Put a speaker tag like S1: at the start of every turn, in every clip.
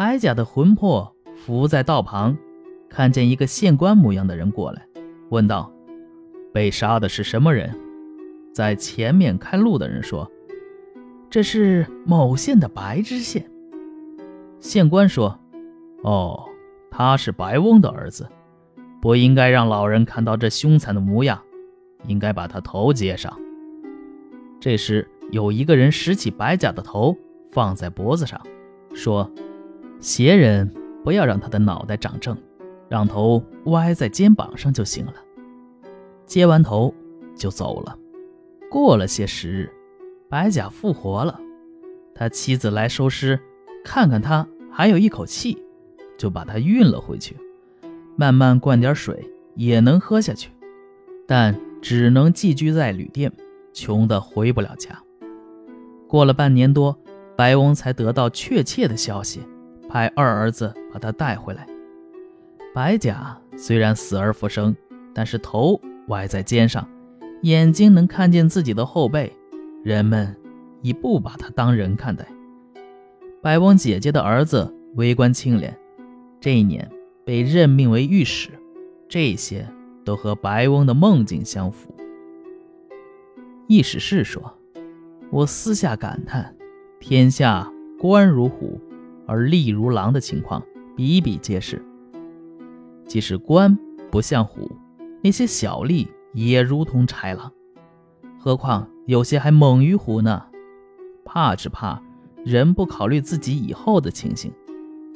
S1: 白甲的魂魄伏在道旁，看见一个县官模样的人过来，问道：“被杀的是什么人？”在前面开路的人说：“这是某县的白知县。”县官说：“哦，他是白翁的儿子，不应该让老人看到这凶残的模样，应该把他头接上。”这时，有一个人拾起白甲的头放在脖子上，说：“邪人不要让他的脑袋长正，让头歪在肩膀上就行了。”接完头就走了。过了些时日，白甲复活了。他妻子来收尸，看看他还有一口气，就把他运了回去。慢慢灌点水也能喝下去，但只能寄居在旅店，穷得回不了家。过了半年多，白翁才得到确切的消息，派二儿子把他带回来。白甲虽然死而复生，但是头歪在肩上。眼睛能看见自己的后背，人们已不把他当人看待。白翁姐姐的儿子为官清廉，这一年被任命为御史，这些都和白翁的梦境相符。易史事说：“我私下感叹，天下官如虎而吏如狼的情况比比皆是。即使官不像虎，那些小吏。”也如同豺狼，何况有些还猛于虎呢？怕只怕人不考虑自己以后的情形，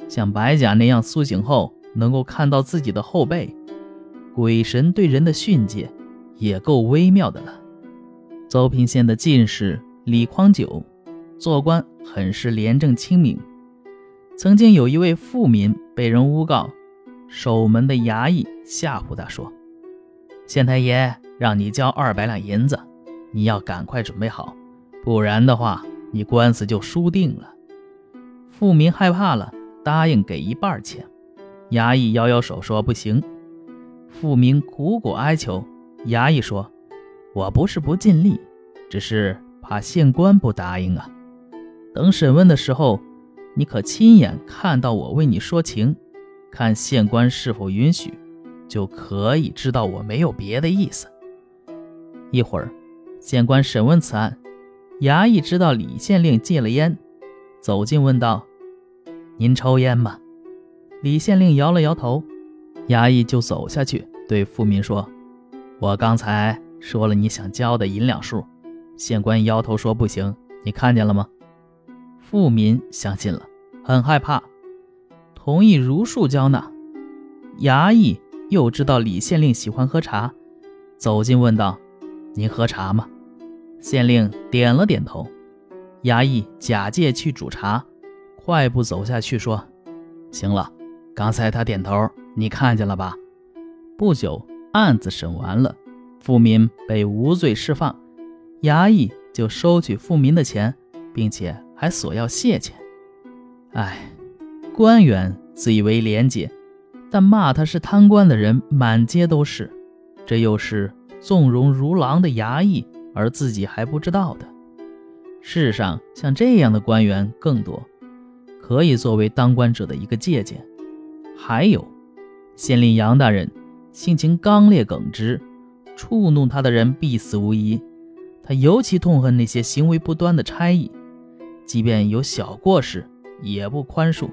S1: 像白甲那样苏醒后能够看到自己的后背。鬼神对人的训诫也够微妙的了。邹平县的进士李匡久做官很是廉政清明，曾经有一位富民被人诬告，守门的衙役吓唬他说。县太爷让你交二百两银子，你要赶快准备好，不然的话，你官司就输定了。富民害怕了，答应给一半钱。衙役摇摇手说不行。富民苦苦哀求，衙役说：“我不是不尽力，只是怕县官不答应啊。等审问的时候，你可亲眼看到我为你说情，看县官是否允许。”就可以知道我没有别的意思。一会儿，县官审问此案，衙役知道李县令戒了烟，走近问道：“您抽烟吗？”李县令摇了摇头。衙役就走下去对富民说：“我刚才说了你想交的银两数，县官摇头说不行，你看见了吗？”富民相信了，很害怕，同意如数交纳。衙役。又知道李县令喜欢喝茶，走近问道：“您喝茶吗？”县令点了点头。衙役假借去煮茶，快步走下去说：“行了，刚才他点头，你看见了吧？”不久，案子审完了，富民被无罪释放，衙役就收取富民的钱，并且还索要谢钱。哎，官员自以为廉洁。但骂他是贪官的人满街都是，这又是纵容如狼的衙役，而自己还不知道的。世上像这样的官员更多，可以作为当官者的一个借鉴。还有，县令杨大人性情刚烈耿直，触怒他的人必死无疑。他尤其痛恨那些行为不端的差役，即便有小过失，也不宽恕。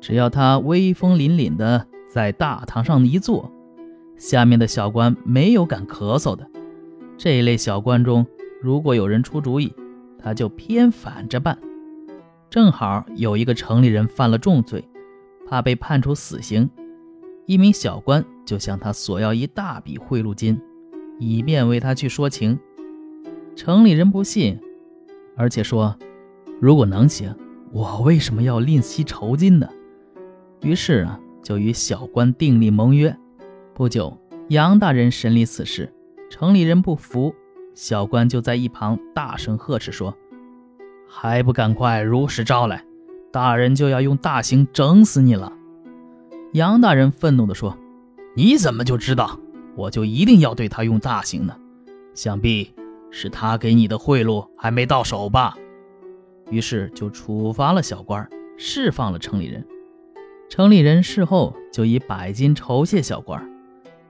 S1: 只要他威风凛凛的。在大堂上一坐，下面的小官没有敢咳嗽的。这一类小官中，如果有人出主意，他就偏反着办。正好有一个城里人犯了重罪，怕被判处死刑，一名小官就向他索要一大笔贿赂金，以便为他去说情。城里人不信，而且说，如果能行，我为什么要吝惜酬金呢？于是啊。就与小官订立盟约。不久，杨大人审理此事，城里人不服，小官就在一旁大声呵斥说：“还不赶快如实招来，大人就要用大刑整死你了！”杨大人愤怒地说：“你怎么就知道我就一定要对他用大刑呢？想必是他给你的贿赂还没到手吧？”于是就处罚了小官，释放了城里人。城里人事后就以百金酬谢小官。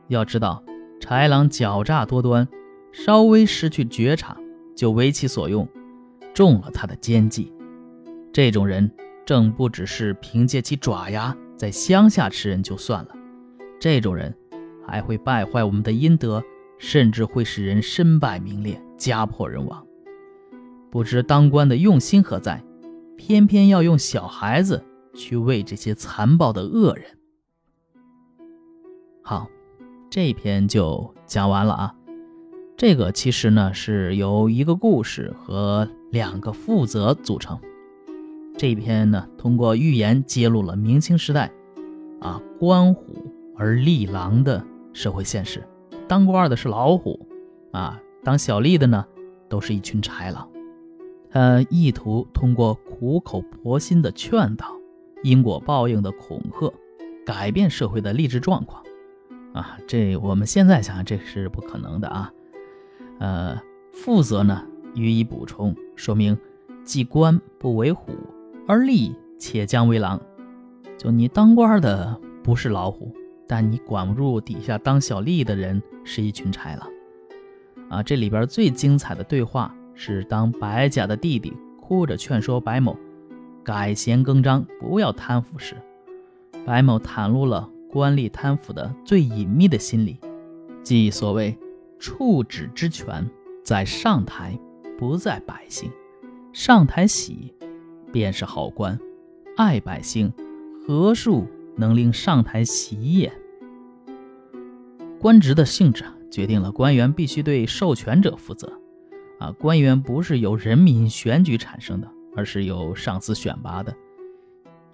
S1: 要知道，豺狼狡诈多端，稍微失去觉察就为其所用，中了他的奸计。这种人正不只是凭借其爪牙在乡下吃人就算了，这种人还会败坏我们的阴德，甚至会使人身败名裂、家破人亡。不知当官的用心何在，偏偏要用小孩子去喂这些残暴的恶人。好。这篇就讲完了啊，这个其实呢是由一个故事和两个负责组成。这篇呢通过寓言揭露了明清时代啊官虎而吏狼的社会现实。当官的是老虎啊，当小吏的呢都是一群豺狼。他意图通过苦口婆心的劝导、因果报应的恐吓，改变社会的励志状况。啊，这我们现在想想，这是不可能的啊。呃，负责呢予以补充，说明既官不为虎，而吏且将为狼。就你当官的不是老虎，但你管不住底下当小吏的人是一群豺狼。啊，这里边最精彩的对话是当白甲的弟弟哭着劝说白某改弦更张，不要贪腐时，白某袒露了。官吏贪腐的最隐秘的心理，即所谓“处止之权在上台，不在百姓。上台喜，便是好官；爱百姓，何数能令上台喜也？”官职的性质决定了官员必须对授权者负责。啊，官员不是由人民选举产生的，而是由上司选拔的。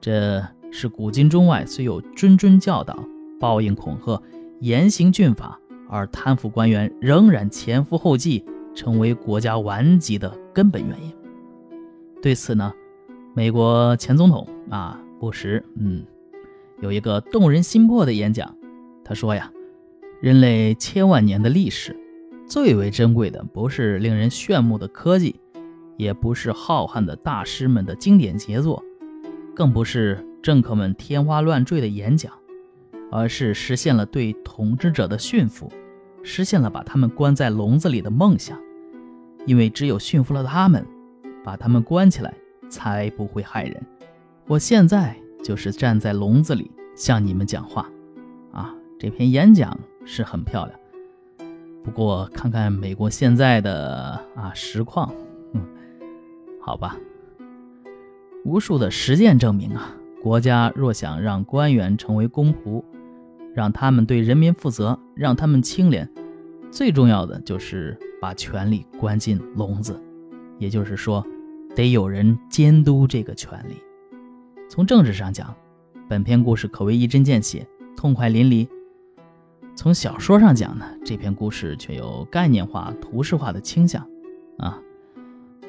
S1: 这。是古今中外虽有谆谆教导、报应恐吓、严刑峻法，而贪腐官员仍然前赴后继，成为国家顽疾的根本原因。对此呢，美国前总统啊布什，嗯，有一个动人心魄的演讲。他说呀，人类千万年的历史，最为珍贵的不是令人炫目的科技，也不是浩瀚的大师们的经典杰作，更不是。政客们天花乱坠的演讲，而是实现了对统治者的驯服，实现了把他们关在笼子里的梦想。因为只有驯服了他们，把他们关起来，才不会害人。我现在就是站在笼子里向你们讲话，啊，这篇演讲是很漂亮。不过看看美国现在的啊实况，嗯，好吧，无数的实践证明啊。国家若想让官员成为公仆，让他们对人民负责，让他们清廉，最重要的就是把权力关进笼子，也就是说，得有人监督这个权力。从政治上讲，本篇故事可谓一针见血，痛快淋漓；从小说上讲呢，这篇故事却有概念化、图示化的倾向。啊，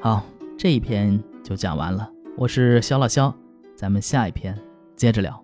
S1: 好，这一篇就讲完了。我是肖老肖。咱们下一篇接着聊。